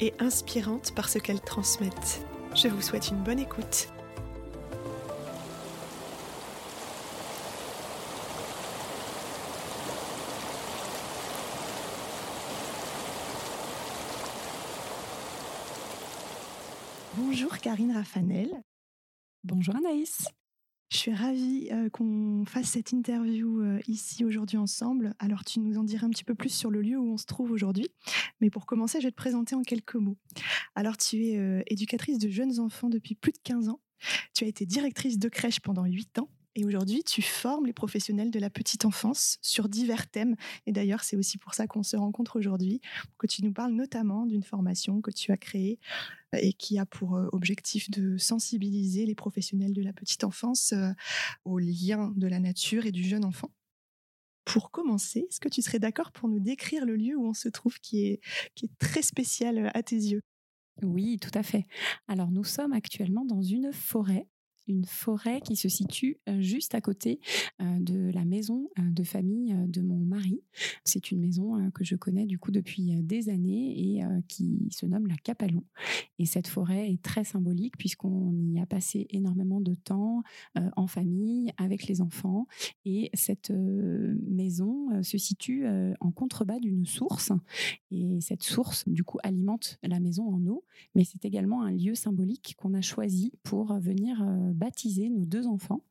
et inspirantes par ce qu'elles transmettent. Je vous souhaite une bonne écoute. Bonjour Karine Raffanel. Bonjour Anaïs. Je suis ravie euh, qu'on fasse cette interview euh, ici aujourd'hui ensemble. Alors tu nous en diras un petit peu plus sur le lieu où on se trouve aujourd'hui. Mais pour commencer, je vais te présenter en quelques mots. Alors tu es euh, éducatrice de jeunes enfants depuis plus de 15 ans. Tu as été directrice de crèche pendant 8 ans. Et aujourd'hui, tu formes les professionnels de la petite enfance sur divers thèmes. Et d'ailleurs, c'est aussi pour ça qu'on se rencontre aujourd'hui, que tu nous parles notamment d'une formation que tu as créée et qui a pour euh, objectif de sensibiliser les professionnels de la petite enfance euh, au lien de la nature et du jeune enfant. Pour commencer, est-ce que tu serais d'accord pour nous décrire le lieu où on se trouve qui est, qui est très spécial euh, à tes yeux? Oui, tout à fait. Alors nous sommes actuellement dans une forêt une forêt qui se situe euh, juste à côté euh, de la maison euh, de famille de mon mari. C'est une maison que je connais du coup depuis des années et qui se nomme la Capalou. Et cette forêt est très symbolique puisqu'on y a passé énormément de temps en famille avec les enfants. Et cette maison se situe en contrebas d'une source. Et cette source, du coup, alimente la maison en eau. Mais c'est également un lieu symbolique qu'on a choisi pour venir baptiser nos deux enfants.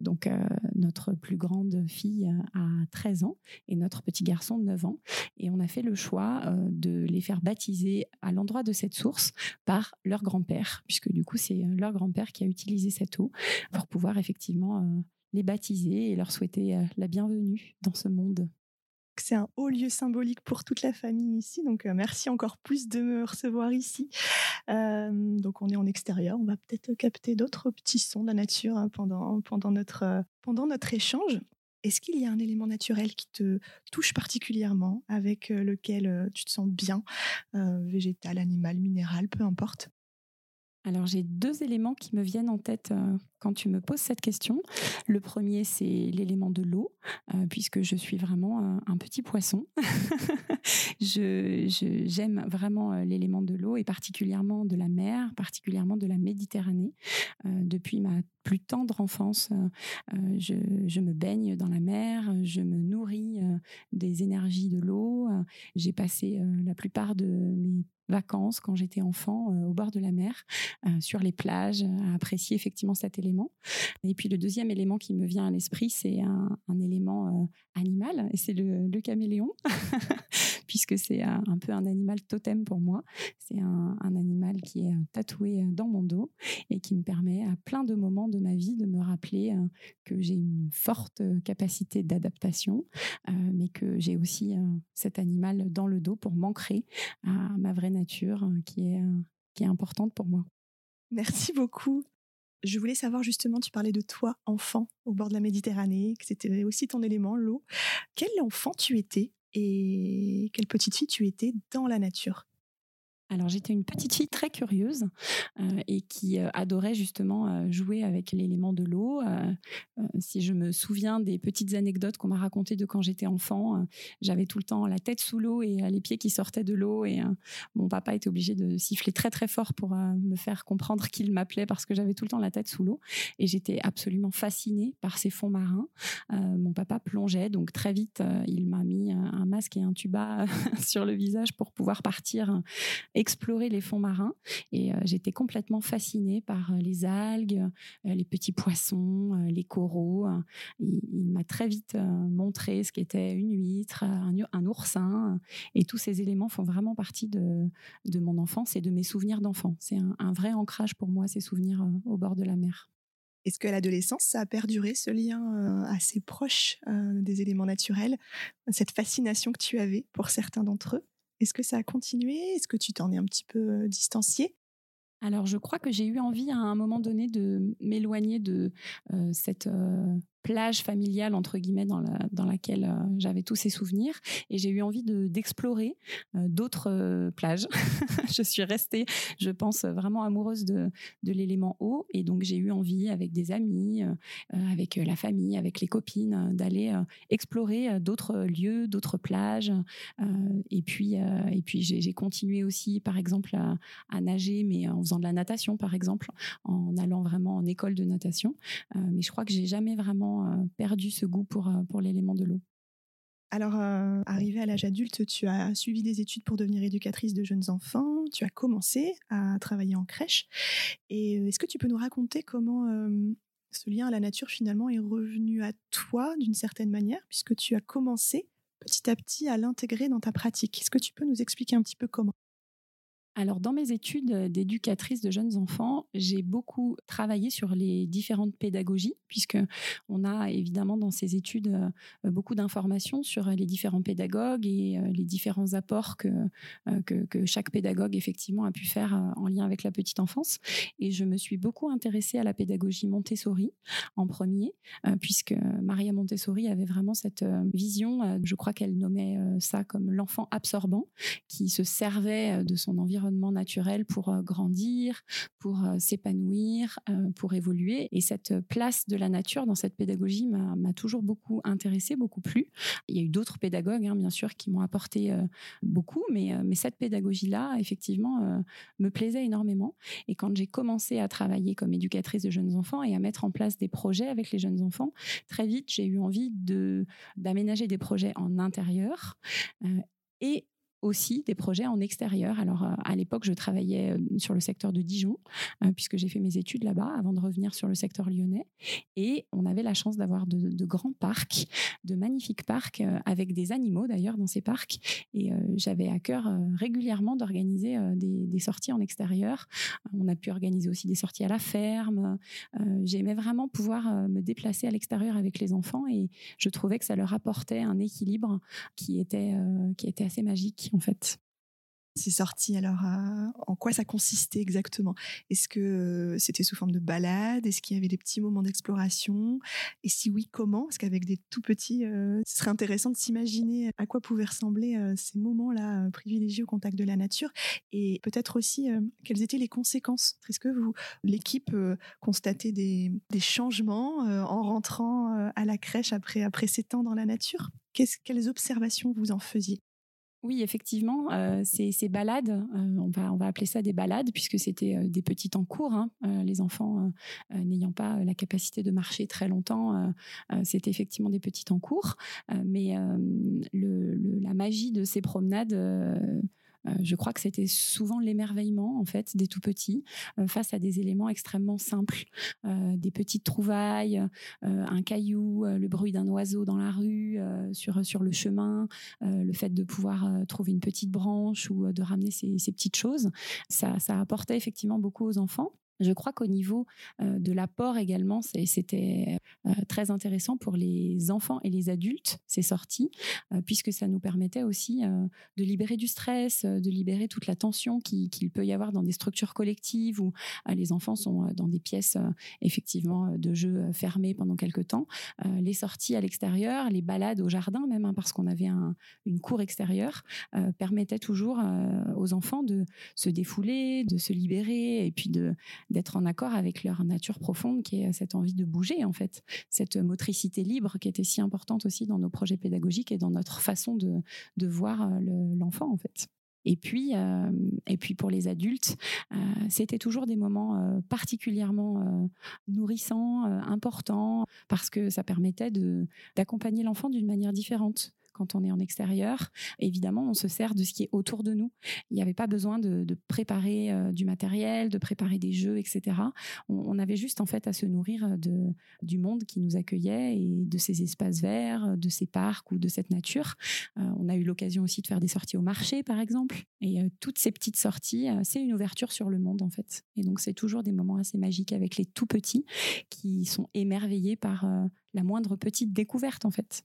Donc, euh, notre plus grande fille a 13 ans et notre petit garçon 9 ans. Et on a fait le choix euh, de les faire baptiser à l'endroit de cette source par leur grand-père, puisque du coup, c'est leur grand-père qui a utilisé cette eau pour pouvoir effectivement euh, les baptiser et leur souhaiter la bienvenue dans ce monde c'est un haut lieu symbolique pour toute la famille ici. Donc, euh, merci encore plus de me recevoir ici. Euh, donc, on est en extérieur. On va peut-être capter d'autres petits sons de la nature hein, pendant, notre, euh, pendant notre échange. Est-ce qu'il y a un élément naturel qui te touche particulièrement, avec lequel tu te sens bien, végétal, animal, minéral, peu importe? Alors j'ai deux éléments qui me viennent en tête euh, quand tu me poses cette question. Le premier, c'est l'élément de l'eau, euh, puisque je suis vraiment euh, un petit poisson. J'aime vraiment l'élément de l'eau et particulièrement de la mer, particulièrement de la Méditerranée. depuis ma plus tendre enfance, je, je, me baigne dans la mer, je me nourris des énergies de l'eau. J'ai passé la plupart de mes vacances quand j'étais enfant euh, au bord de la mer, euh, sur les plages, à apprécier effectivement cet élément. Et puis le deuxième élément qui me vient à l'esprit, c'est un, élément euh, animal, et c'est le, caméléon, puisque c'est un, peu un animal totem pour moi. C'est un, animal qui est tatoué dans mon dos et qui me permet à plein de moments de ma vie de me rappeler que j'ai une forte capacité d'adaptation, mais que j'ai aussi cet animal dans le dos pour m'ancrer à ma vraie nature euh, qui est, euh, qui est importante pour moi. Merci beaucoup. Je voulais savoir justement, tu parlais de toi, enfant, au bord de la Méditerranée, que c'était aussi ton élément, l'eau. Quel enfant tu étais et quelle petite fille tu étais dans la nature alors j'étais une petite fille très curieuse euh, et qui euh, adorait justement euh, jouer avec l'élément de l'eau. si je me souviens des petites anecdotes qu'on m'a racontées de quand j'étais enfant, j'avais tout le temps la tête sous l'eau et les pieds qui sortaient de l'eau et mon papa était obligé de siffler très très fort pour me faire comprendre qu'il m'appelait parce que j'avais tout le temps la tête sous l'eau et j'étais absolument fascinée par ces fonds marins. mon papa plongeait donc très vite il m'a mis un masque et un tuba sur le visage pour pouvoir partir explorer les fonds marins et euh, j'étais complètement fascinée par euh, les algues, euh, les petits poissons, les coraux. Il, m'a très vite montré ce qu'était une huître, un, oursin et tous ces éléments font vraiment partie de, de mon enfance et de mes souvenirs d'enfant. C'est un, vrai ancrage pour moi, ces souvenirs au bord de la mer. Est-ce qu'à l'adolescence, ça a perduré ce lien assez proche des éléments naturels, cette fascination que tu avais pour certains d'entre eux? Est-ce que ça a continué? Est-ce que tu t'en es un petit peu distancié alors, je crois que j'ai eu envie à un moment donné de m'éloigner de cette plage familiale entre guillemets dans, la, dans laquelle euh, j'avais tous ces souvenirs. Et j'ai eu envie de d'explorer euh, d'autres euh, plages. je suis restée, je pense, vraiment amoureuse de, de l'élément eau. Et donc j'ai eu envie avec des amis, avec la famille, avec les copines d'aller explorer d'autres lieux, d'autres plages. Et puis et puis j'ai continué aussi par exemple à, à, nager mais en faisant de la natation par exemple en allant vraiment en école de natation. Mais je crois que j'ai jamais vraiment euh, perdu ce goût pour, euh, pour l'élément de l'eau. Alors, euh, arrivé à l'âge adulte, tu as suivi des études pour devenir éducatrice de jeunes enfants, tu as commencé à travailler en crèche. Et est-ce que tu peux nous raconter comment ce lien à la nature finalement est revenu à toi d'une certaine manière, puisque tu as commencé petit à petit à l'intégrer dans ta pratique? Est-ce que tu peux nous expliquer un petit peu comment? Alors, dans mes études d'éducatrice de jeunes enfants, j'ai beaucoup travaillé sur les différentes pédagogies, puisque on a évidemment dans ces études euh, beaucoup d'informations sur les différents pédagogues et euh, les différents apports euh, que, que, chaque pédagogue effectivement a pu faire en lien avec la petite enfance. Et je me suis beaucoup intéressée à la pédagogie Montessori en premier, puisque Maria Montessori avait vraiment cette vision, je crois qu'elle nommait ça comme l'enfant absorbant, qui se servait de son environnement naturel pour euh, grandir, pour euh, s'épanouir, euh, pour évoluer. Et cette place de la nature dans cette pédagogie m'a toujours beaucoup intéressée, beaucoup plu. Il y a eu d'autres pédagogues, hein, bien sûr, qui m'ont apporté beaucoup, mais, cette pédagogie-là, effectivement, me plaisait énormément. Et quand j'ai commencé à travailler comme éducatrice de jeunes enfants et à mettre en place des projets avec les jeunes enfants, très vite, j'ai eu envie d'aménager des projets en intérieur et aussi des projets en extérieur. Alors, euh, à l'époque, je travaillais euh, sur le secteur de Dijon, euh, puisque j'ai fait mes études là-bas avant de revenir sur le secteur lyonnais. Et on avait la chance d'avoir de, grands parcs, de magnifiques parcs, avec des animaux d'ailleurs dans ces parcs. Et j'avais à cœur régulièrement d'organiser des, sorties en extérieur. On a pu organiser aussi des sorties à la ferme. J'aimais vraiment pouvoir me déplacer à l'extérieur avec les enfants et je trouvais que ça leur apportait un équilibre qui était, qui était assez magique C'est sorti alors en quoi ça consistait exactement? Est-ce que euh, c'était sous forme de balade? Est-ce qu'il y avait des petits moments d'exploration? Et si oui, comment? Parce qu'avec des tout petits, euh, ce serait intéressant de s'imaginer à quoi pouvaient ressembler euh, ces moments-là privilégiés au contact de la nature. Et peut-être aussi quelles étaient les conséquences? Est-ce que l'équipe, constatait des, des changements en rentrant à la crèche après, après ces temps dans la nature? Quelles observations vous en faisiez? Oui, effectivement, euh, ces, balades, euh, on, va, appeler ça des balades, puisque c'était euh, des petits temps courts. Hein. les enfants n'ayant pas la capacité de marcher très longtemps, c'était effectivement des petits temps courts. mais la magie de ces promenades euh, je crois que c'était souvent l'émerveillement en fait des tout petits euh, face à des éléments extrêmement simples, euh, des petites trouvailles, un caillou, le bruit d'un oiseau dans la rue, sur sur le chemin, le fait de pouvoir trouver une petite branche ou de ramener ces, ces petites choses, ça, ça apportait effectivement beaucoup aux enfants. Je crois qu'au niveau de l'apport également, c'était très intéressant pour les enfants et les adultes, ces sorties, puisque ça nous permettait aussi de libérer du stress, de libérer toute la tension qu'il peut y avoir dans des structures collectives où les enfants sont dans des pièces effectivement de jeux fermés pendant quelques temps. les sorties à l'extérieur, les balades au jardin même, hein, parce qu'on avait une cour extérieure, permettaient toujours aux enfants de se défouler, de se libérer et puis de d'être en accord avec leur nature profonde qui est cette envie de bouger en fait, cette motricité libre qui était si importante aussi dans nos projets pédagogiques et dans notre façon de, de voir euh, l'enfant en fait. Et puis, euh, et puis pour les adultes, euh, c'était toujours des moments particulièrement nourrissants, importants, parce que ça permettait d'accompagner l'enfant d'une manière différente quand on est en extérieur. Évidemment, on se sert de ce qui est autour de nous. Il n'y avait pas besoin de, préparer euh, du matériel, de préparer des jeux, etc. On, avait juste en fait à se nourrir de, du monde qui nous accueillait et de ces espaces verts, de ces parcs ou de cette nature. Euh, on a eu l'occasion aussi de faire des sorties au marché, par exemple. Et euh, toutes ces petites sorties, c'est une ouverture sur le monde en fait. Et donc c'est toujours des moments assez magiques avec les tout petits qui sont émerveillés par la moindre petite découverte en fait.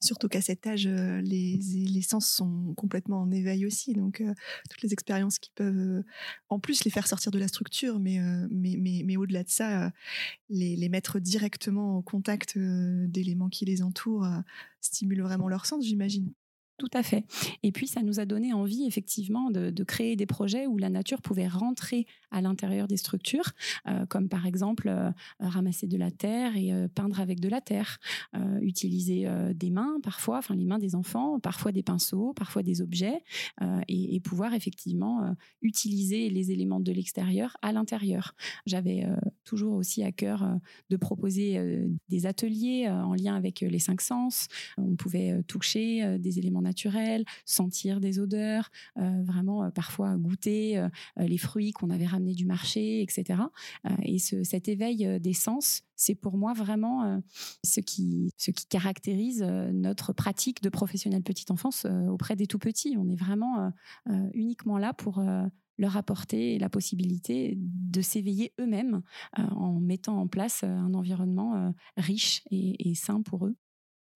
Surtout qu'à cet âge, euh, les, sens sont complètement en éveil aussi. Donc, euh, toutes les expériences qui peuvent, euh, en plus, les faire sortir de la structure, mais, au-delà de ça, les, les, mettre directement au contact d'éléments qui les entourent, stimulent vraiment leur sens, j'imagine. Tout à fait. Et puis, ça nous a donné envie, effectivement, de, créer des projets où la nature pouvait rentrer à l'intérieur des structures, euh, comme par exemple euh, ramasser de la terre et euh, peindre avec de la terre, utiliser des mains parfois, enfin les mains des enfants, parfois des pinceaux, parfois des objets, et, pouvoir effectivement utiliser les éléments de l'extérieur à l'intérieur. J'avais toujours aussi à cœur de proposer des ateliers en lien avec les cinq sens. On pouvait toucher des éléments naturel, sentir des odeurs, euh, vraiment euh, parfois goûter euh, les fruits qu'on avait ramenés du marché, etc. et cet éveil des sens, c'est pour moi vraiment ce, qui, ce qui caractérise notre pratique de professionnel petite enfance auprès des tout petits. On est vraiment uniquement là pour leur apporter la possibilité de s'éveiller eux-mêmes en mettant en place un environnement riche et, sain pour eux.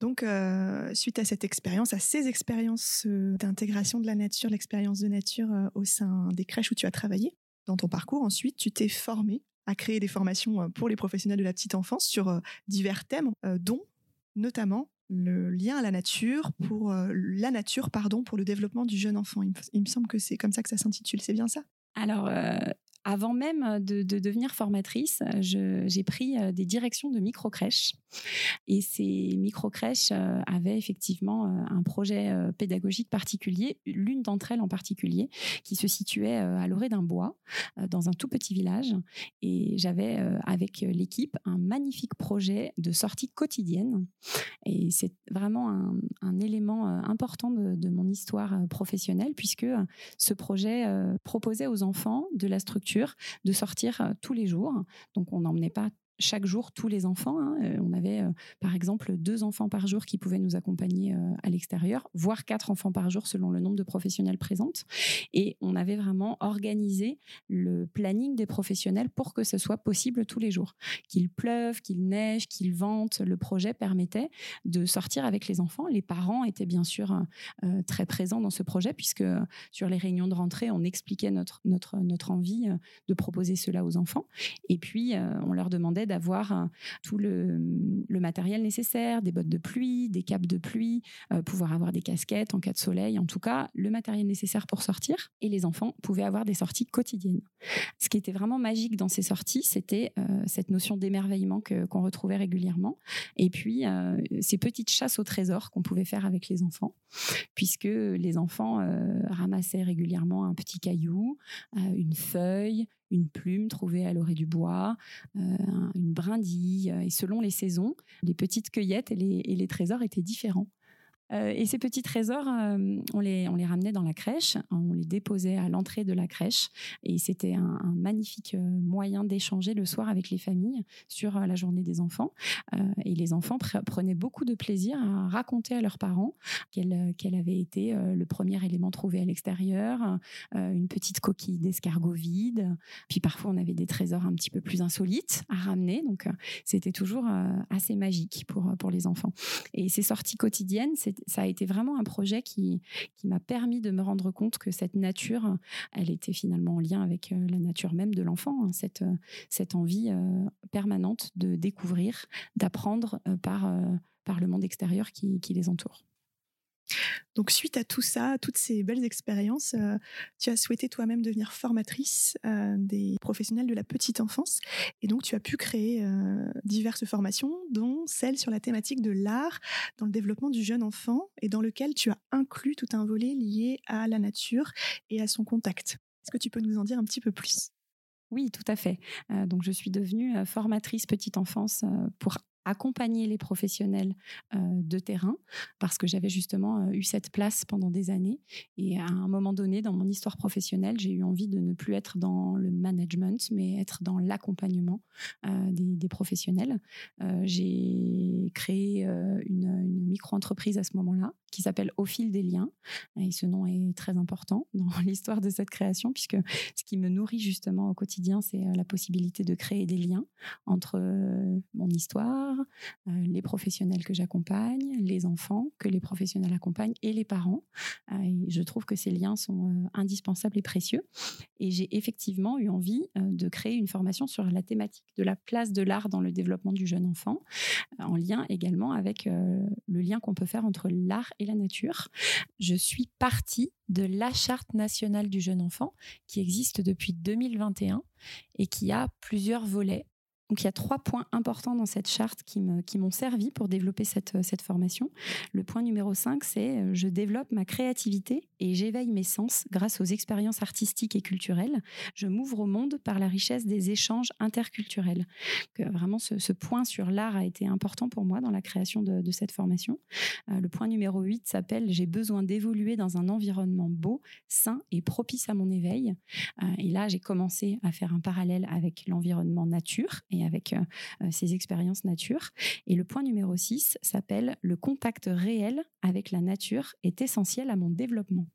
Donc, euh, suite à cette expérience, à ces expériences euh, d'intégration de la nature, l'expérience de nature euh, au sein des crèches où tu as travaillé, dans ton parcours, ensuite, tu t'es formé à créer des formations pour les professionnels de la petite enfance sur divers thèmes, dont notamment le lien à la nature pour la nature pardon pour le développement du jeune enfant. Il me, semble que c'est comme ça que ça s'intitule. C'est bien ça? Alors avant même de, devenir formatrice, j'ai pris des directions de micro-crèches. Et ces micro-crèches euh, avaient effectivement euh, un projet pédagogique particulier, l'une d'entre elles en particulier, qui se situait à l'orée d'un bois, dans un tout petit village. Et j'avais avec l'équipe un magnifique projet de sortie quotidienne. Et c'est vraiment un, élément important de, de, mon histoire professionnelle, puisque ce projet proposait aux enfants de la structure de sortir euh, tous les jours. Donc on n'emmenait pas chaque jour tous les enfants. Hein. Euh, on avait euh, par exemple deux enfants par jour qui pouvaient nous accompagner euh, à l'extérieur, voire quatre enfants par jour selon le nombre de professionnels présentes. Et on avait vraiment organisé le planning des professionnels pour que ce soit possible tous les jours. Qu'il pleuve, qu'il neige, qu'il vente, le projet permettait de sortir avec les enfants. Les parents étaient bien sûr très présents dans ce projet puisque sur les réunions de rentrée, on expliquait notre, notre, notre envie de proposer cela aux enfants. Et puis, on leur demandait d'avoir euh, tout le, matériel nécessaire, des bottes de pluie, des capes de pluie, euh, pouvoir avoir des casquettes en cas de soleil, en tout cas le matériel nécessaire pour sortir. Et les enfants pouvaient avoir des sorties quotidiennes. Ce qui était vraiment magique dans ces sorties, c'était euh, cette notion d'émerveillement qu'on retrouvait régulièrement. Et puis ces petites chasses au trésor qu'on pouvait faire avec les enfants, puisque les enfants ramassaient régulièrement un petit caillou, une feuille, une plume trouvée à l'orée du bois, euh, une brindille. Et selon les saisons, les petites cueillettes et les trésors étaient différents. Euh, et ces petits trésors, euh, on, les, on les ramenait dans la crèche, on les déposait à l'entrée de la crèche. Et c'était un, magnifique euh, moyen d'échanger le soir avec les familles sur la journée des enfants. et les enfants prenaient beaucoup de plaisir à raconter à leurs parents quel, quel avait été le premier élément trouvé à l'extérieur, une petite coquille d'escargot vide. Puis parfois, on avait des trésors un petit peu plus insolites à ramener. Donc, c'était toujours assez magique pour, pour les enfants. Et ces sorties quotidiennes, c'est ça a été vraiment un projet qui, m'a permis de me rendre compte que cette nature, elle était finalement en lien avec euh, la nature même de l'enfant, hein, cette, euh, cette envie euh, permanente de découvrir, d'apprendre par, le monde extérieur qui les entoure. Donc suite à tout ça, toutes ces belles expériences, euh, tu as souhaité toi-même devenir formatrice euh, des professionnels de la petite enfance et donc tu as pu créer euh, diverses formations dont celle sur la thématique de l'art dans le développement du jeune enfant et dans lequel tu as inclus tout un volet lié à la nature et à son contact. Est-ce que tu peux nous en dire un petit peu plus? Oui, tout à fait. donc, je suis devenue formatrice petite enfance pour accompagner les professionnels euh, de terrain parce que j'avais justement euh, eu cette place pendant des années et à un moment donné dans mon histoire professionnelle j'ai eu envie de ne plus être dans le management mais être dans l'accompagnement euh, des, professionnels j'ai créé une, micro-entreprise à ce moment-là qui s'appelle Au fil des liens. Et ce nom est très important dans l'histoire de cette création puisque ce qui me nourrit justement au quotidien, c'est la possibilité de créer des liens entre mon histoire, les professionnels que j'accompagne, les enfants que les professionnels accompagnent et les parents. Et je trouve que ces liens sont indispensables et précieux. Et j'ai effectivement eu envie de créer une formation sur la thématique de la place de l'art dans le développement du jeune enfant, en lien également avec le lien qu'on peut faire entre l'art et la nature. Je suis partie de la charte nationale du jeune enfant qui existe depuis 2021 et qui a plusieurs volets donc il y a trois points importants dans cette charte qui m'ont servi pour développer cette, cette formation. Le point numéro 5, c'est euh, je développe ma créativité et j'éveille mes sens grâce aux expériences artistiques et culturelles. Je m'ouvre au monde par la richesse des échanges interculturels. Que vraiment, ce, point sur l'art a été important pour moi dans la création de, cette formation. Euh, le point numéro 8 s'appelle J'ai besoin d'évoluer dans un environnement beau, sain et propice à mon éveil. Euh, et là, j'ai commencé à faire un parallèle avec l'environnement nature avec euh, euh, ces expériences nature. Et le point numéro 6 s'appelle Le contact réel avec la nature est essentiel à mon développement.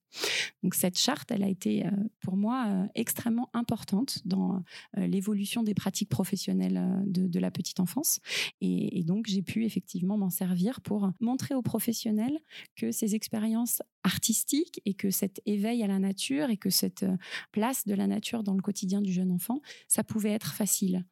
Donc cette charte, elle a été euh, pour moi extrêmement importante dans l'évolution des pratiques professionnelles de, la petite enfance. Et, donc j'ai pu effectivement m'en servir pour montrer aux professionnels que ces expériences artistiques et que cet éveil à la nature et que cette place de la nature dans le quotidien du jeune enfant, ça pouvait être facile.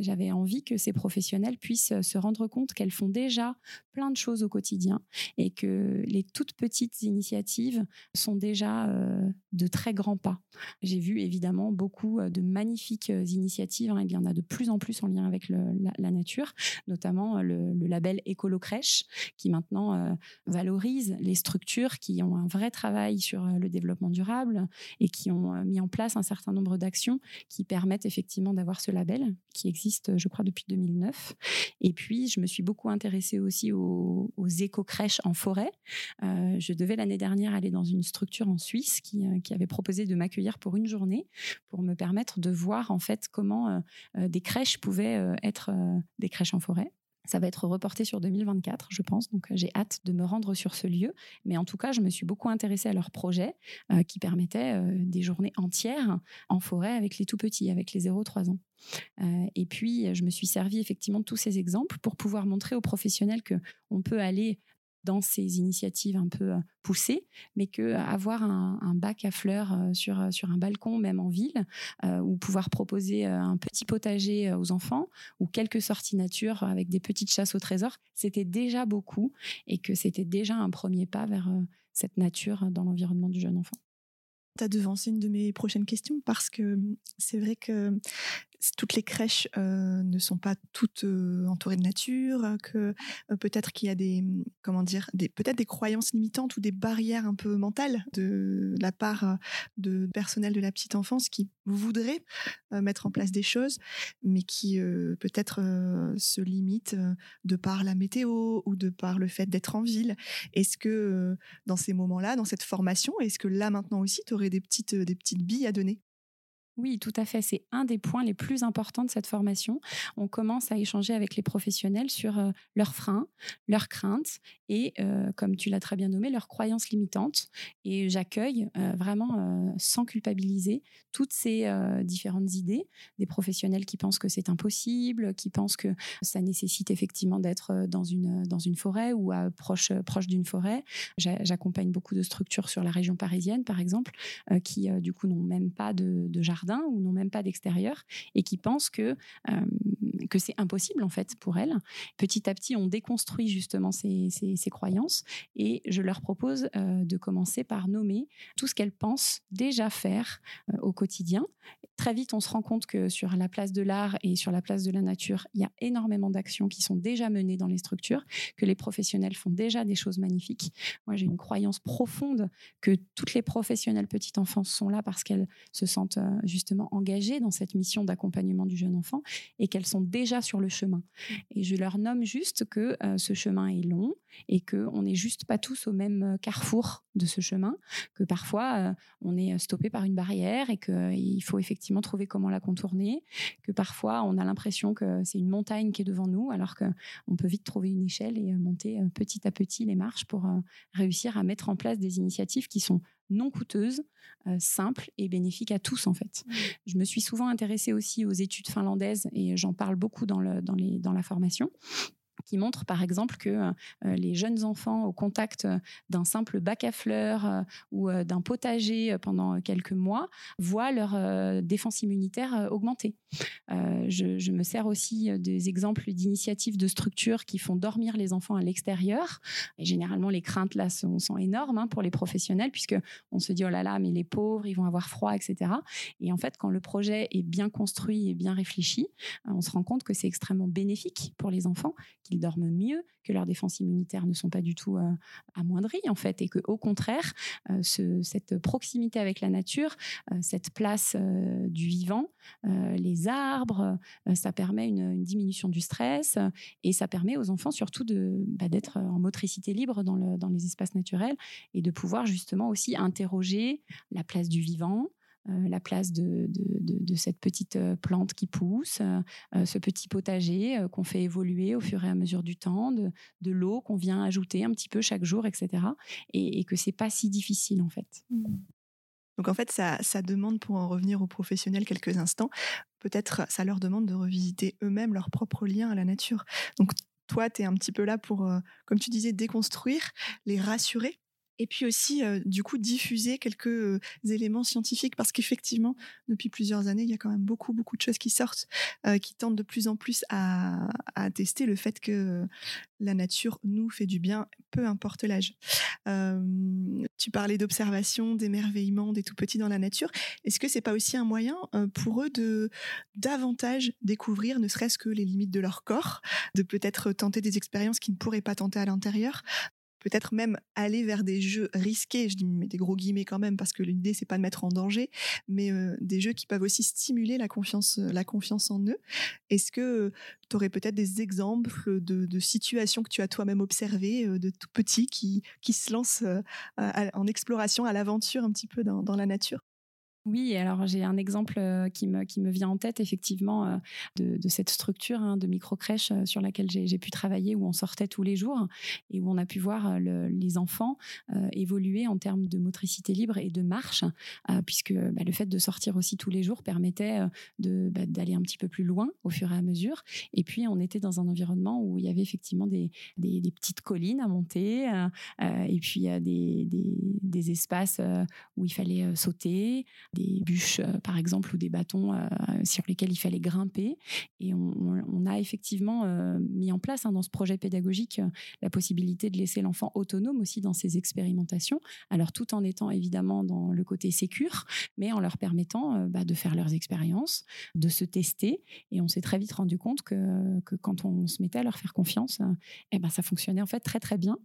J'avais envie que ces professionnels puissent euh, se rendre compte qu'elles font déjà plein de choses au quotidien et que les toutes petites initiatives sont déjà euh, de très grands pas. J'ai vu évidemment beaucoup euh, de magnifiques initiatives, hein, et il y en a de plus en plus en lien avec la, nature, notamment le, label Écolo Crèche qui maintenant valorise les structures qui ont un vrai travail sur le développement durable et qui ont mis en place un certain nombre d'actions qui permettent effectivement d'avoir ce label qui existe je crois, depuis 2009. Et puis, je me suis beaucoup intéressée aussi aux, éco-crèches en forêt. Euh, je devais l'année dernière aller dans une structure en Suisse qui, euh, qui avait proposé de m'accueillir pour une journée pour me permettre de voir en fait comment euh, des crèches pouvaient être des crèches en forêt. Ça va être reporté sur 2024, je pense. Donc, j'ai hâte de me rendre sur ce lieu. Mais en tout cas, je me suis beaucoup intéressée à leur projet euh, qui permettait euh, des journées entières en forêt avec les tout petits, avec les 0-3 ans. Euh, et puis, je me suis servi effectivement de tous ces exemples pour pouvoir montrer aux professionnels que on peut aller dans ces initiatives un peu euh, poussées, mais que euh, avoir un, bac à fleurs euh, sur, sur un balcon, même en ville, ou pouvoir proposer un petit potager aux enfants, ou quelques sorties nature avec des petites chasses au trésor, c'était déjà beaucoup, et que c'était déjà un premier pas vers cette nature dans l'environnement du jeune enfant. Tu as devancé une de mes prochaines questions parce que c'est vrai que toutes les crèches euh, ne sont pas toutes euh, entourées de nature, que euh, peut-être qu'il y a des mmh, comment dire, peut-être des croyances limitantes ou des barrières un peu mentales de la part de personnel de la petite enfance qui voudraient mettre en place des choses, mais qui peut-être se limitent de par la météo ou de par le fait d'être en ville. Est-ce que dans ces moments-là, dans cette formation, est-ce que là maintenant aussi, tu aurais des petites, des petites billes à donner? Oui, tout à fait. C'est un des points les plus importants de cette formation. On commence à échanger avec les professionnels sur euh, leurs freins, leurs craintes et, euh, comme tu l'as très bien nommé, leurs croyances limitantes. Et j'accueille euh, vraiment, sans culpabiliser, toutes ces différentes idées des professionnels qui pensent que c'est impossible, qui pensent que ça nécessite effectivement d'être dans une, dans une forêt ou à proche, proche d'une forêt. J'accompagne beaucoup de structures sur la région parisienne, par exemple, qui du coup n'ont même pas de, de jardin ou n'ont même pas d'extérieur et qui pensent que, euh, que c'est impossible en fait pour elles. Petit à petit, on déconstruit justement ces, ces, croyances et je leur propose euh, de commencer par nommer tout ce qu'elles pensent déjà faire euh, au quotidien. Très vite, on se rend compte que sur la place de l'art et sur la place de la nature, il y a énormément d'actions qui sont déjà menées dans les structures, que les professionnels font déjà des choses magnifiques. Moi, j'ai une croyance profonde que toutes les professionnels petite enfance sont là parce qu'elles se sentent justement engagées dans cette mission d'accompagnement du jeune enfant et qu'elles sont déjà sur le chemin. Et je leur nomme juste que ce chemin est long et qu'on n'est juste pas tous au même carrefour de ce chemin, que parfois on est stoppé par une barrière et qu'il faut effectivement trouver comment la contourner, que parfois on a l'impression que c'est une montagne qui est devant nous alors qu'on peut vite trouver une échelle et monter petit à petit les marches pour réussir à mettre en place des initiatives qui sont non coûteuses, simples et bénéfiques à tous en fait. Mmh. Je me suis souvent intéressée aussi aux études finlandaises et j'en parle beaucoup dans, le, dans, les, dans la formation qui montre par exemple que euh, les jeunes enfants au contact euh, d'un simple bac à fleurs euh, ou d'un potager pendant quelques mois voient leur défense immunitaire augmenter. Je, me sers aussi des exemples d'initiatives de structures qui font dormir les enfants à l'extérieur. Et généralement, les craintes là sont, énormes hein, pour les professionnels puisque on se dit oh là là, mais les pauvres, ils vont avoir froid, etc. Et en fait, quand le projet est bien construit et bien réfléchi, on se rend compte que c'est extrêmement bénéfique pour les enfants qu'ils dorment mieux, que leurs défenses immunitaires ne sont pas du tout euh, amoindries en fait, et que au contraire, euh, cette proximité avec la nature, euh, cette place du vivant, les arbres, ça permet une, diminution du stress et ça permet aux enfants surtout de bah, d'être en motricité libre dans, le, dans les espaces naturels et de pouvoir justement aussi interroger la place du vivant, euh, la place de, cette petite euh, plante qui pousse, euh, ce petit potager qu'on fait évoluer au fur et à mesure du temps, de, l'eau qu'on vient ajouter un petit peu chaque jour, etc. Et, que c'est pas si difficile en fait. Mmh. Donc en fait, ça, demande, pour en revenir aux professionnels quelques instants, peut-être ça leur demande de revisiter eux-mêmes leur propre lien à la nature. Donc toi, tu es un petit peu là pour, comme tu disais, déconstruire, les rassurer et puis aussi, du coup, diffuser quelques éléments scientifiques, parce qu'effectivement, depuis plusieurs années, il y a quand même beaucoup, beaucoup de choses qui sortent, qui tentent de plus en plus à, tester le fait que la nature nous fait du bien, peu importe l'âge. tu parlais d'observation, d'émerveillement des tout petits dans la nature. Est-ce que c'est pas aussi un moyen pour eux de davantage découvrir, ne serait-ce que les limites de leur corps, de peut-être tenter des expériences qu'ils ne pourraient pas tenter à l'intérieur, peut-être même aller vers des jeux risqués, je dis mais des gros guillemets quand même parce que l'idée c'est pas de mettre en danger, mais euh, des jeux qui peuvent aussi stimuler la confiance, euh, la confiance en eux. Est-ce que tu aurais peut-être des exemples de, situations que tu as toi-même observées euh, de tout petits qui, qui se lancent en exploration, à l'aventure un petit peu dans la nature? Oui, alors j'ai un exemple euh, qui me, qui me vient en tête effectivement euh, de, cette structure hein, de micro-crèche euh, sur laquelle j'ai pu travailler où on sortait tous les jours et où on a pu voir les enfants évoluer en termes de motricité libre et de marche, puisque bah, le fait de sortir aussi tous les jours permettait bah, d'aller un petit peu plus loin au fur et à mesure. Et puis on était dans un environnement où il y avait effectivement des, des, petites collines à monter et puis des, des, des espaces où il fallait sauter des bûches, euh, par exemple, ou des bâtons euh, sur lesquels il fallait grimper. Et on, a effectivement euh, mis en place hein, dans ce projet pédagogique la possibilité de laisser l'enfant autonome aussi dans ses expérimentations. Alors tout en étant évidemment dans le côté sécure, mais en leur permettant bah, de faire leurs expériences, de se tester. Et on s'est très vite rendu compte que, que, quand on se mettait à leur faire confiance, eh ben, ça fonctionnait en fait très très bien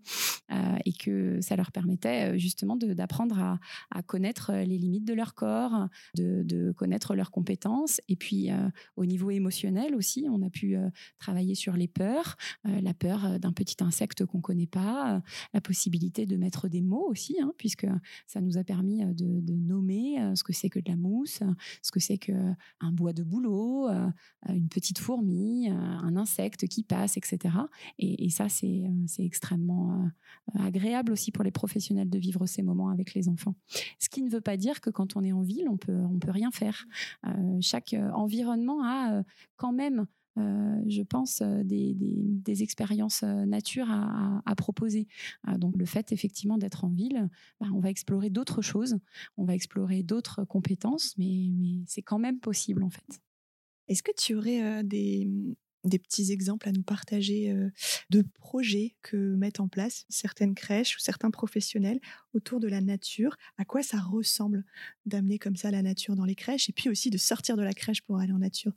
et que ça leur permettait justement d'apprendre à, à connaître les limites de leur corps de, connaître leurs compétences. Et puis, euh, au niveau émotionnel aussi, on a pu euh, travailler sur les peurs, euh, la peur d'un petit insecte qu'on ne connaît pas, la possibilité de mettre des mots aussi, hein, puisque ça nous a permis de, nommer ce que c'est que de la mousse, ce que c'est qu'un bois de bouleau, une petite fourmi, un insecte qui passe, etc. Et, et ça, c'est extrêmement agréable aussi pour les professionnels de vivre ces moments avec les enfants. Ce qui ne veut pas dire que quand on est en ville, on peut, on peut rien faire. Euh, chaque euh, environnement a euh, quand même je pense, des, des, expériences nature à, proposer. donc le fait effectivement d'être en ville, bah, on va explorer d'autres choses, on va explorer d'autres compétences, mais, mais c'est quand même possible en fait. Est-ce que tu aurais des, des petits exemples à nous partager de projets que mettent en place certaines crèches ou certains professionnels autour de la nature. À quoi ça ressemble d'amener comme ça la nature dans les crèches et puis aussi de sortir de la crèche pour aller en nature?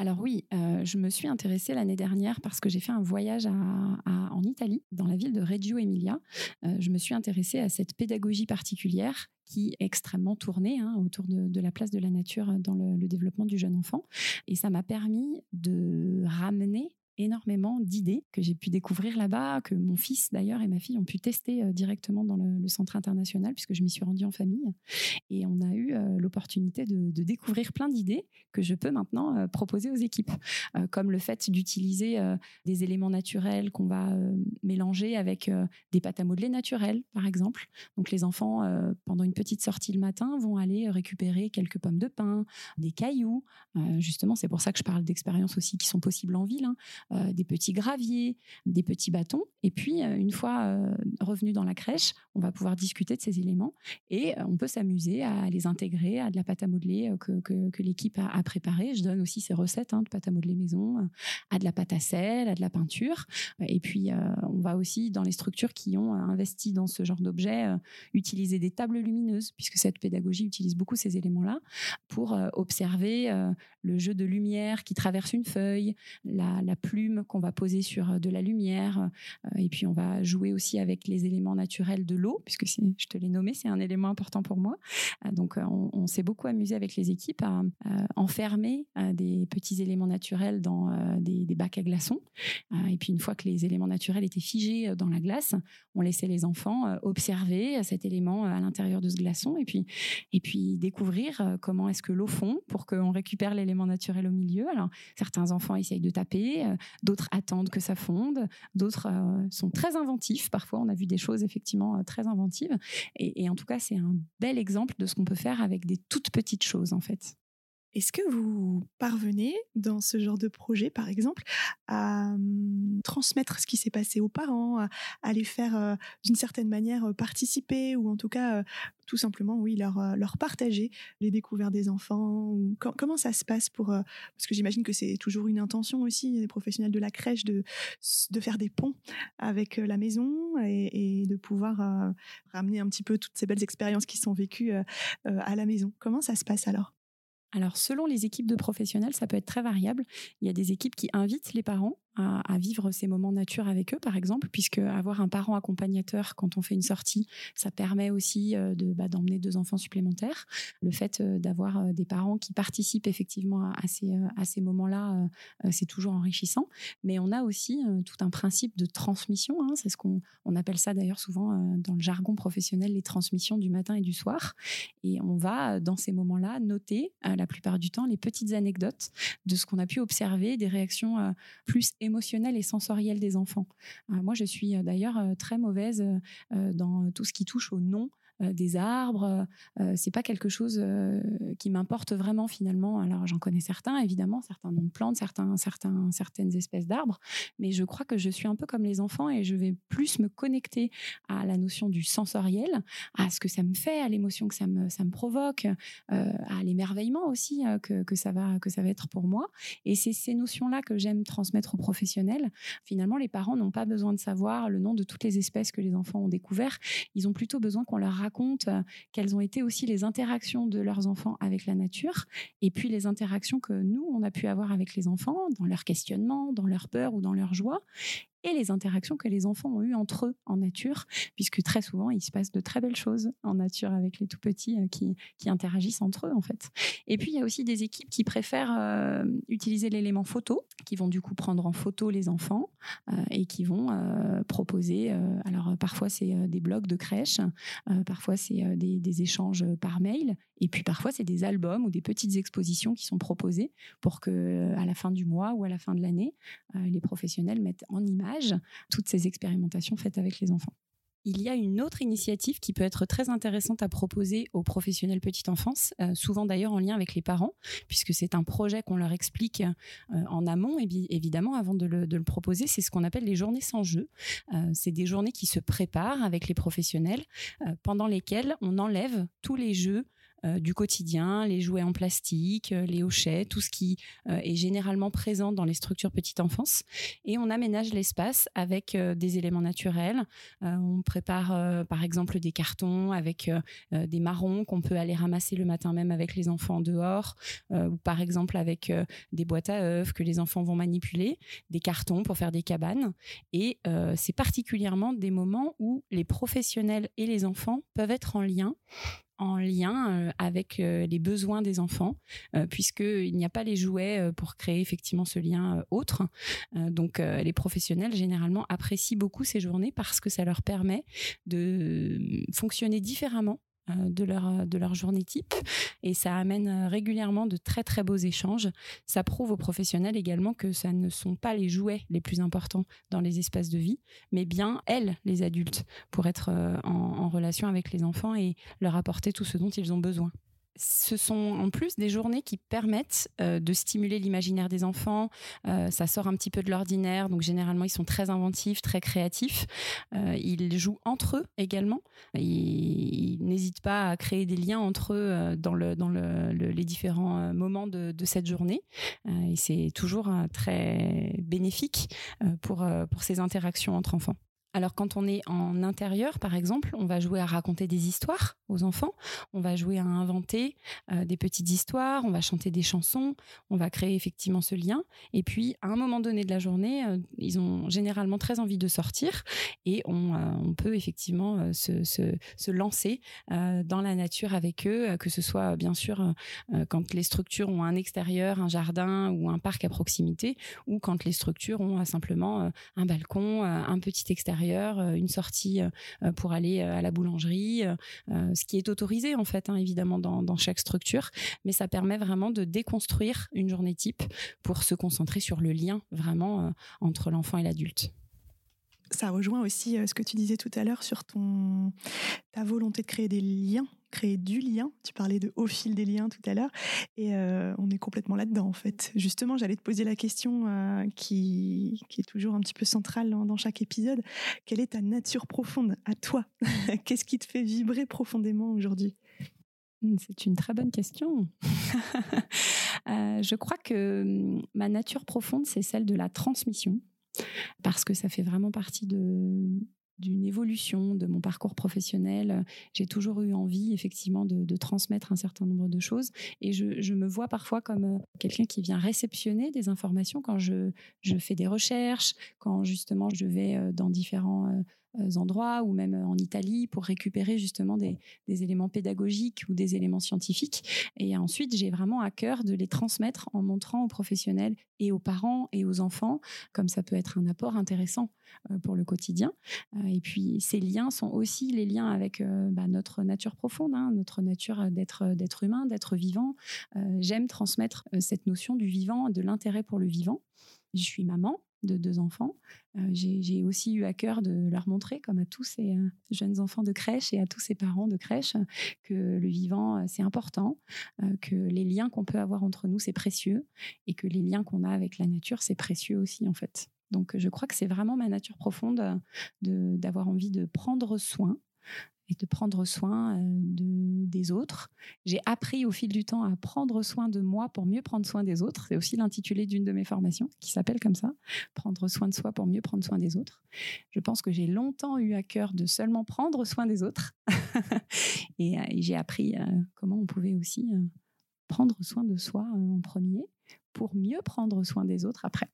Alors oui, euh, je me suis intéressée l'année dernière parce que j'ai fait un voyage en Italie, dans la ville de Reggio Emilia. Euh, je me suis intéressée à cette pédagogie particulière qui est extrêmement tournée hein, autour de, la place de la nature dans le développement du jeune enfant. Et ça m'a permis de ramener énormément d'idées que j'ai pu découvrir là-bas, que mon fils d'ailleurs et ma fille ont pu tester euh, directement dans le, centre international puisque je m'y suis rendue en famille. Et on a eu euh, l'opportunité de, découvrir plein d'idées que je peux maintenant euh, proposer aux équipes, comme le fait d'utiliser des éléments naturels qu'on va mélanger avec des pâtes à modeler naturelles, par exemple. Donc les enfants, pendant une petite sortie le matin, vont aller récupérer quelques pommes de pin, des cailloux. justement, c'est pour ça que je parle d'expériences aussi qui sont possibles en ville. Hein. Euh, des petits graviers, des petits bâtons. Et puis, euh, une fois euh, revenu dans la crèche, on va pouvoir discuter de ces éléments et on peut s'amuser à les intégrer à de la pâte à modeler que, l'équipe a, préparée. Je donne aussi ces recettes hein, de pâte à modeler maison, à de la pâte à sel, à de la peinture. Et puis, on va aussi, dans les structures qui ont investi dans ce genre d'objet, utiliser des tables lumineuses, puisque cette pédagogie utilise beaucoup ces éléments-là, pour observer le jeu de lumière qui traverse une feuille, la, la pluie qu'on va poser sur euh, de la lumière. Euh, et puis on va jouer aussi avec les éléments naturels de l'eau, puisque je te l'ai nommé, c'est un élément important pour moi. Euh, donc on, s'est beaucoup amusé avec les équipes à, enfermer des petits éléments naturels dans des, bacs à glaçons. et puis une fois que les éléments naturels étaient figés dans la glace, on laissait les enfants observer cet élément à l'intérieur de ce glaçon et puis, et puis découvrir comment est-ce que l'eau fond pour qu'on récupère l'élément naturel au milieu. Alors certains enfants essayent de taper, d'autres attendent que ça fonde, d'autres euh, sont très inventifs. Parfois, on a vu des choses effectivement euh, très inventives. Et, en tout cas, c'est un bel exemple de ce qu'on peut faire avec des toutes petites choses, en fait. Est-ce que vous parvenez, dans ce genre de projet, par exemple, à hum, transmettre ce qui s'est passé aux parents, à, les faire d'une certaine manière participer, ou en tout cas tout simplement, oui, leur, leur partager les découvertes des enfants Comment ça se passe pour... Parce que j'imagine que c'est toujours une intention aussi des professionnels de la crèche de, de faire des ponts avec la maison et, de pouvoir ramener un petit peu toutes ces belles expériences qui sont vécues à la maison. Comment ça se passe alors? Alors, selon les équipes de professionnels, ça peut être très variable. Il y a des équipes qui invitent les parents à, vivre ces moments nature avec eux, par exemple, puisque avoir un parent accompagnateur quand on fait une sortie, ça permet aussi euh, de bah, d'emmener deux enfants supplémentaires. Le fait euh, d'avoir euh, des parents qui participent effectivement à, ces, à ces moments-là, c'est toujours enrichissant. Mais on a aussi tout un principe de transmission. Hein. c'est ce qu'on on appelle ça d'ailleurs souvent dans le jargon professionnel les transmissions du matin et du soir. Et on va dans ces moments-là noter la plupart du temps les petites anecdotes de ce qu'on a pu observer, des réactions plus émotionnelle et sensorielle des enfants. Euh, moi, je suis euh, d'ailleurs euh, très mauvaise dans tout ce qui touche au nom des arbres. Euh, c'est pas quelque chose euh, qui m'importe vraiment finalement. Alors j'en connais certains, évidemment, certains noms de plantes, certains, certains, certaines espèces d'arbres, mais je crois que je suis un peu comme les enfants et je vais plus me connecter à la notion du sensoriel, à ce que ça me fait, à l'émotion que ça me, ça me provoque, à l'émerveillement aussi que, que, ça va, que ça va être pour moi. Et c'est ces notions-là que j'aime transmettre aux professionnels. Finalement, les parents n'ont pas besoin de savoir le nom de toutes les espèces que les enfants ont découvert. Ils ont plutôt besoin qu'on leur racontent euh, quelles ont été aussi les interactions de leurs enfants avec la nature et puis les interactions que nous, on a pu avoir avec les enfants dans leur questionnement, dans leur peur ou dans leur joie et les interactions que les enfants ont eues entre eux en nature, puisque très souvent, il se passe de très belles choses en nature avec les tout petits euh, qui, interagissent entre eux, en fait. Et puis, il y a aussi des équipes qui préfèrent euh, utiliser l'élément photo, qui vont du coup prendre en photo les enfants euh, et qui vont proposer, alors parfois c'est des blogs de crèche, parfois c'est des, des, échanges par mail, et puis parfois c'est des albums ou des petites expositions qui sont proposées pour que à la fin du mois ou à la fin de l'année, les professionnels mettent en image toutes ces expérimentations faites avec les enfants. Il y a une autre initiative qui peut être très intéressante à proposer aux professionnels petite enfance, euh, souvent d'ailleurs en lien avec les parents, puisque c'est un projet qu'on leur explique euh, en amont, évidemment, avant de le, proposer. C'est ce qu'on appelle les journées sans jeu. Euh, c'est des journées qui se préparent avec les professionnels, pendant lesquelles on enlève tous les jeux du quotidien, les jouets en plastique, les hochets, tout ce qui est généralement présent dans les structures petite enfance. Et on aménage l'espace avec des éléments naturels. on prépare par exemple des cartons avec des marrons qu'on peut aller ramasser le matin même avec les enfants dehors, ou par exemple avec des boîtes à œufs que les enfants vont manipuler, des cartons pour faire des cabanes. Et c'est particulièrement des moments où les professionnels et les enfants peuvent être en lien en lien euh, avec euh, les besoins des enfants, euh, puisqu'il n'y a pas les jouets pour créer effectivement ce lien autre. donc les professionnels généralement apprécient beaucoup ces journées parce que ça leur permet de fonctionner différemment de leur, euh, de leur journée type et ça amène euh, régulièrement de très très beaux échanges. Ça prouve aux professionnels également que ça ne sont pas les jouets les plus importants dans les espaces de vie, mais bien elles, les adultes, pour être en relation avec les enfants et leur apporter tout ce dont ils ont besoin ce sont en plus des journées qui permettent euh, de stimuler l'imaginaire des enfants. Euh, ça sort un petit peu de l'ordinaire, donc généralement ils sont très inventifs, très créatifs. Euh, ils jouent entre eux également. Ils, n'hésitent pas à créer des liens entre eux dans, le, dans le, les différents moments de, cette journée. et c'est toujours très bénéfique pour ces interactions entre enfants. Alors quand on est en intérieur, par exemple, on va jouer à raconter des histoires aux enfants, on va jouer à inventer euh, des petites histoires, on va chanter des chansons, on va créer effectivement ce lien. Et puis à un moment donné de la journée, euh, ils ont généralement très envie de sortir et on, euh, peut effectivement se, lancer dans la nature avec eux, que ce soit bien sûr quand les structures ont un extérieur, un jardin ou un parc à proximité, ou quand les structures ont simplement un balcon, un petit extérieur euh, une sortie euh, euh, pour aller à la boulangerie, ce qui est autorisé en fait, hein, évidemment, dans, dans, chaque structure, mais ça permet vraiment de déconstruire une journée type pour se concentrer sur le lien vraiment entre l'enfant et l'adulte. Ça rejoint aussi ce que tu disais tout à l'heure sur ton ta volonté de créer des liens créer du lien. Tu parlais de au fil des liens tout à l'heure. Et euh, on est complètement là-dedans, en fait. Justement, j'allais te poser la question euh, qui, qui, est toujours un petit peu centrale dans, chaque épisode. Quelle est ta nature profonde à toi? Qu'est-ce qui te fait vibrer profondément aujourd'hui? C'est une très bonne question. Euh, je crois que ma nature profonde, c'est celle de la transmission, parce que ça fait vraiment partie de, d'une évolution de mon parcours professionnel. J'ai toujours eu envie, effectivement, de, transmettre un certain nombre de choses. Et je, me vois parfois comme euh, quelqu'un qui vient réceptionner des informations quand je, je, fais des recherches, quand justement je vais euh, dans différents euh, endroits ou même euh, en Italie pour récupérer justement des, éléments pédagogiques ou des éléments scientifiques. Et ensuite, j'ai vraiment à cœur de les transmettre en montrant aux professionnels et aux parents et aux enfants, comme ça peut être un apport intéressant euh, pour le quotidien. Et puis, ces liens sont aussi les liens avec bah, notre nature profonde, hein, notre nature d'être d'être humain, d'être vivant. J'aime transmettre cette notion du vivant, de l'intérêt pour le vivant. Je suis maman, de deux enfants. Euh, j'ai aussi eu à cœur de leur montrer, comme à tous ces euh, jeunes enfants de crèche et à tous ces parents de crèche, que le vivant, euh, c'est important, que les liens qu'on peut avoir entre nous, c'est précieux, et que les liens qu'on a avec la nature, c'est précieux aussi, en fait. Donc, je crois que c'est vraiment ma nature profonde d'avoir envie de prendre soin et de prendre soin euh, de, des autres. J'ai appris au fil du temps à prendre soin de moi pour mieux prendre soin des autres. C'est aussi l'intitulé d'une de mes formations qui s'appelle comme ça, prendre soin de soi pour mieux prendre soin des autres. Je pense que j'ai longtemps eu à cœur de seulement prendre soin des autres et, euh, j'ai appris euh, comment on pouvait aussi prendre soin de soi en premier pour mieux prendre soin des autres après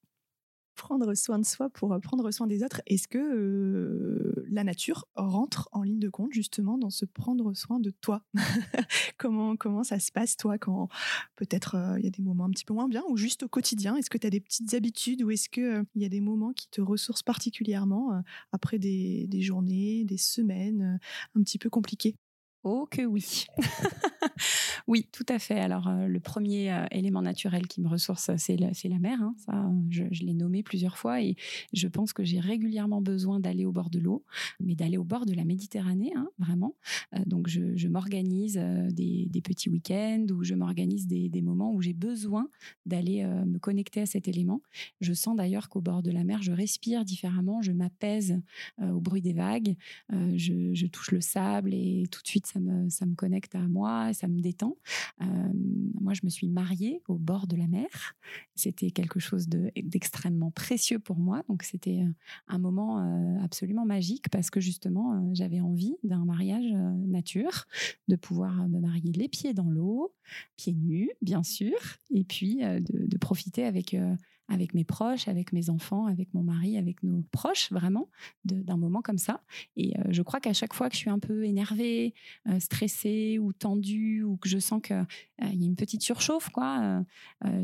prendre soin de soi pour euh, prendre soin des autres. Est-ce que euh, la nature rentre en ligne de compte justement dans ce prendre soin de toi? Comment, comment ça se passe toi quand peut-être euh, il y a des moments un petit peu moins bien ou juste au quotidien? Est-ce que tu as des petites habitudes ou est-ce qu'il il y a des moments qui te ressourcent particulièrement après des, des journées, des semaines un petit peu compliquées? Oh que oui. oui, tout à fait. Alors euh, le premier euh, élément naturel qui me ressource, c'est la, mer. Hein. Ça, je, l'ai nommé plusieurs fois et je pense que j'ai régulièrement besoin d'aller au bord de l'eau, mais d'aller au bord de la Méditerranée, hein, vraiment. Euh, donc je, m'organise des, petits week-ends ou je m'organise des, moments où j'ai besoin d'aller me connecter à cet élément. Je sens d'ailleurs qu'au bord de la mer, je respire différemment, je m'apaise au bruit des vagues, je, je touche le sable et tout de suite ça me, connecte à moi, ça me détend. moi, je me suis mariée au bord de la mer. C'était quelque chose d'extrêmement précieux pour moi. Donc, c'était un moment absolument magique parce que justement, j'avais envie d'un mariage nature, de pouvoir me marier les pieds dans l'eau, pieds nus, bien sûr, et puis de profiter avec avec mes proches, avec mes enfants, avec mon mari, avec nos proches, vraiment, d'un moment comme ça. Et euh, je crois qu'à chaque fois que je suis un peu énervée, euh, stressée ou tendue, ou que je sens qu'il euh, y a une petite surchauffe, quoi,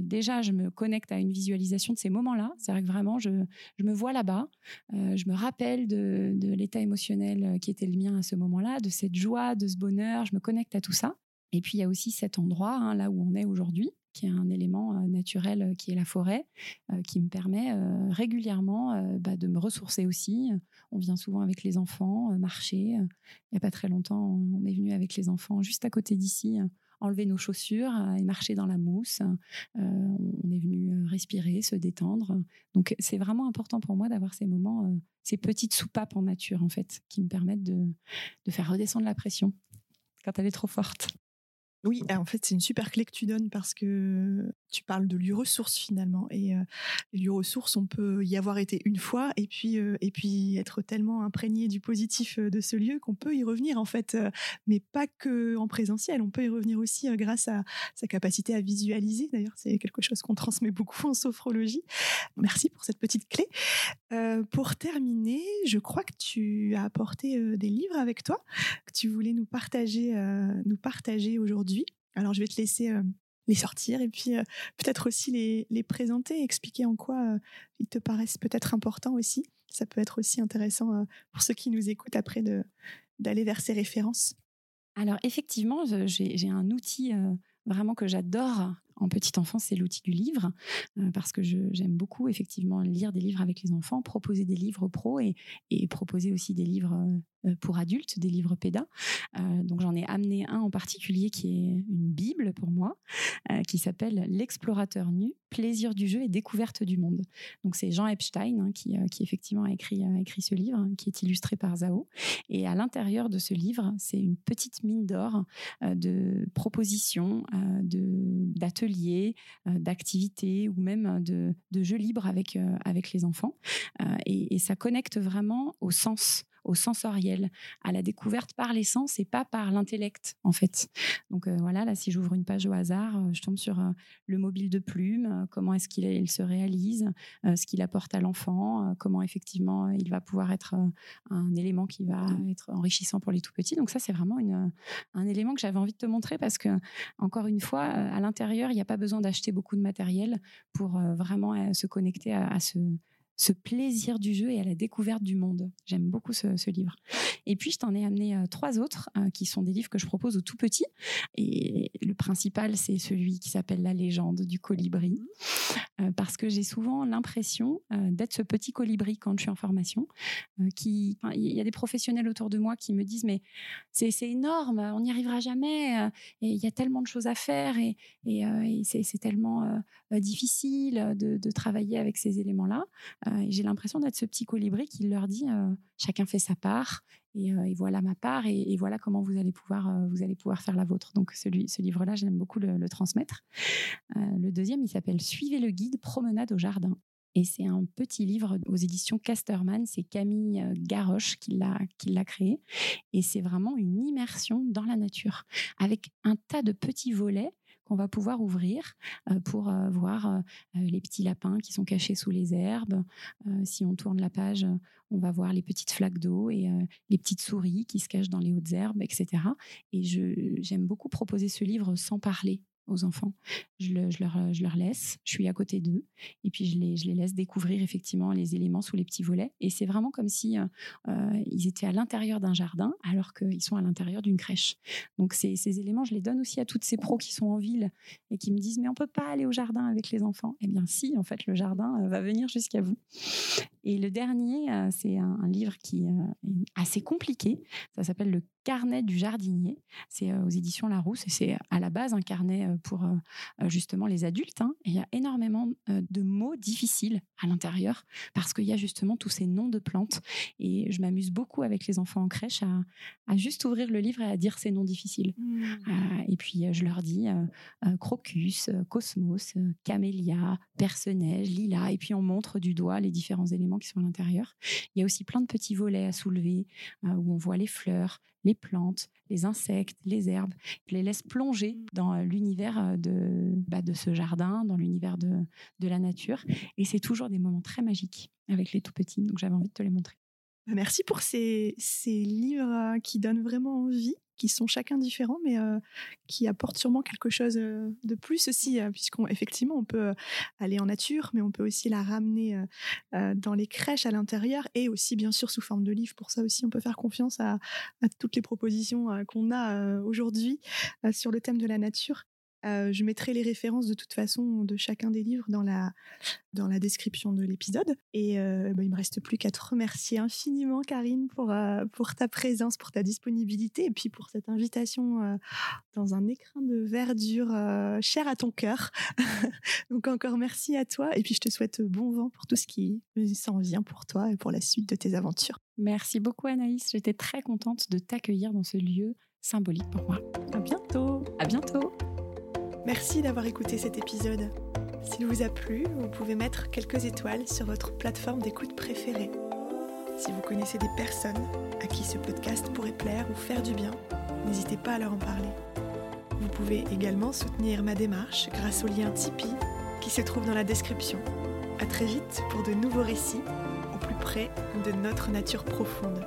déjà, je me connecte à une visualisation de ces moments-là. C'est vrai que vraiment, je, me vois là-bas, je me rappelle de, de l'état émotionnel qui était le mien à ce moment-là, de cette joie, de ce bonheur, je me connecte à tout ça. Et puis il y a aussi cet endroit, hein, là où on est aujourd'hui, qui est un élément euh, naturel euh, qui est la forêt, euh, qui me permet régulièrement bah, de me ressourcer aussi. On vient souvent avec les enfants marcher. Il n'y a pas très longtemps, on est venu avec les enfants juste à côté d'ici enlever nos chaussures et marcher dans la mousse. on est venu respirer, se détendre. Donc c'est vraiment important pour moi d'avoir ces moments, ces petites soupapes en nature en fait, qui me permettent de, de faire redescendre la pression quand elle est trop forte. Oui, en fait, c'est une super clé que tu donnes parce que tu parles de lieux ressources finalement. Et euh, lieux ressources, on peut y avoir été une fois et puis, et puis être tellement imprégné du positif de ce lieu qu'on peut y revenir en fait, mais pas que en présentiel. On peut y revenir aussi grâce à sa capacité à visualiser. D'ailleurs, c'est quelque chose qu'on transmet beaucoup en sophrologie. Merci pour cette petite clé. pour terminer, je crois que tu as apporté des livres avec toi que tu voulais nous partager, nous partager aujourd'hui alors, je vais te laisser euh, les sortir et puis euh, peut-être aussi les, les, présenter, expliquer en quoi euh, ils te paraissent peut-être importants aussi. Ça peut être aussi intéressant pour ceux qui nous écoutent après d'aller vers ces références. Alors, effectivement, j'ai un outil vraiment que j'adore en petite enfance, c'est l'outil du livre, parce que j'aime beaucoup effectivement lire des livres avec les enfants, proposer des livres pro et, proposer aussi des livres pour adultes, des livres PEDA. Euh, donc j'en ai amené un en particulier qui est une Bible pour moi, euh, qui s'appelle L'explorateur nu, plaisir du jeu et découverte du monde. Donc c'est Jean Epstein hein, qui, qui, effectivement a écrit, écrit ce livre, qui est illustré par Zao. Et à l'intérieur de ce livre, c'est une petite mine d'or de propositions, d'ateliers, d'activités ou même de, de, jeux libres avec, avec les enfants. Et ça connecte vraiment au sens au sensoriel, à la découverte par les sens et pas par l'intellect, en fait. Donc euh, voilà, là, si j'ouvre une page au hasard, euh, je tombe sur euh, le mobile de plume, comment est-ce qu'il se réalise, ce qu'il apporte à l'enfant, comment effectivement il va pouvoir être un élément qui va être enrichissant pour les tout petits. Donc ça, c'est vraiment un élément que j'avais envie de te montrer parce que, encore une fois, à l'intérieur, il n'y a pas besoin d'acheter beaucoup de matériel pour vraiment se connecter à ce ce plaisir du jeu et à la découverte du monde. J'aime beaucoup ce, livre. Et puis, je t'en ai amené euh, trois autres euh, qui sont des livres que je propose aux tout petits. Et le principal, c'est celui qui s'appelle La légende du colibri. Euh, parce que j'ai souvent l'impression d'être ce petit colibri quand je suis en formation. il y a des professionnels autour de moi qui me disent Mais c'est énorme, on n'y arrivera jamais. et il y a tellement de choses à faire et, c'est tellement difficile de, travailler avec ces éléments-là. Euh, j'ai l'impression d'être ce petit colibri qui leur dit euh, chacun fait sa part et, euh, voilà ma part et, voilà comment vous allez pouvoir vous allez pouvoir faire la vôtre. Donc ce livre-là, j'aime beaucoup le, transmettre. le deuxième, il s'appelle Suivez le guide promenade au jardin. Et c'est un petit livre aux éditions Casterman. C'est Camille Garoche qui l'a créé. Et c'est vraiment une immersion dans la nature avec un tas de petits volets qu'on va pouvoir ouvrir euh, pour euh, voir euh, les petits lapins qui sont cachés sous les herbes. si on tourne la page, on va voir les petites flaques d'eau et les petites souris qui se cachent dans les hautes herbes, etc. Et j'aime beaucoup proposer ce livre sans parler aux enfants. Je, leur, laisse, je suis à côté d'eux, et puis je les, laisse découvrir effectivement les éléments sous les petits volets. Et c'est vraiment comme si euh, euh, ils étaient à l'intérieur d'un jardin, alors qu'ils sont à l'intérieur d'une crèche. Donc ces, ces, éléments, je les donne aussi à toutes ces pros qui sont en ville et qui me disent mais on peut pas aller au jardin avec les enfants. Eh bien si, en fait, le jardin euh, va venir jusqu'à vous. Et le dernier, c'est un, un, livre qui est assez compliqué. Ça s'appelle Le carnet du jardinier. C'est aux éditions Larousse et c'est à la base un carnet pour justement les adultes. Hein. il y a énormément de mots difficiles à l'intérieur parce qu'il y a justement tous ces noms de plantes. Et je m'amuse beaucoup avec les enfants en crèche à, juste ouvrir le livre et à dire ces noms difficiles. Mmh. et puis je leur dis crocus, cosmos, camélia, perce-neige, lilas. Et puis on montre du doigt les différents éléments qui sont à l'intérieur. Il y a aussi plein de petits volets à soulever où on voit les fleurs, les plantes, les insectes, les herbes. Je les laisse plonger dans euh, l'univers euh, de, bah, de ce jardin, dans l'univers de, de la nature. Et c'est toujours des moments très magiques avec les tout petits. Donc j'avais envie de te les montrer. Merci pour ces, livres euh, qui donnent vraiment envie qui sont chacun différents, mais qui apportent sûrement quelque chose de plus aussi, euh, puisqu'effectivement, on, peut aller en nature, mais on peut aussi la ramener dans les crèches à l'intérieur et aussi, bien sûr, sous forme de livre. Pour ça aussi, on peut faire confiance à toutes les propositions qu'on a aujourd'hui sur le thème de la nature. Euh, je mettrai les références de toute façon de chacun des livres dans la, dans la description de l'épisode. Et euh, bah, il me reste plus qu'à te remercier infiniment, Karine, pour, euh, pour ta présence, pour ta disponibilité et puis pour cette invitation euh, dans un écrin de verdure cher à ton cœur. Donc encore merci à toi. Et puis je te souhaite bon vent pour tout ce qui s'en vient pour toi et pour la suite de tes aventures. Merci beaucoup, Anaïs. J'étais très contente de t'accueillir dans ce lieu symbolique pour moi. À bientôt. À bientôt. Merci d'avoir écouté cet épisode. S'il vous a plu, vous pouvez mettre quelques étoiles sur votre plateforme d'écoute préférée. Si vous connaissez des personnes à qui ce podcast pourrait plaire ou faire du bien, n'hésitez pas à leur en parler. Vous pouvez également soutenir ma démarche grâce au lien Tipeee qui se trouve dans la description. À très vite pour de nouveaux récits au plus près de notre nature profonde.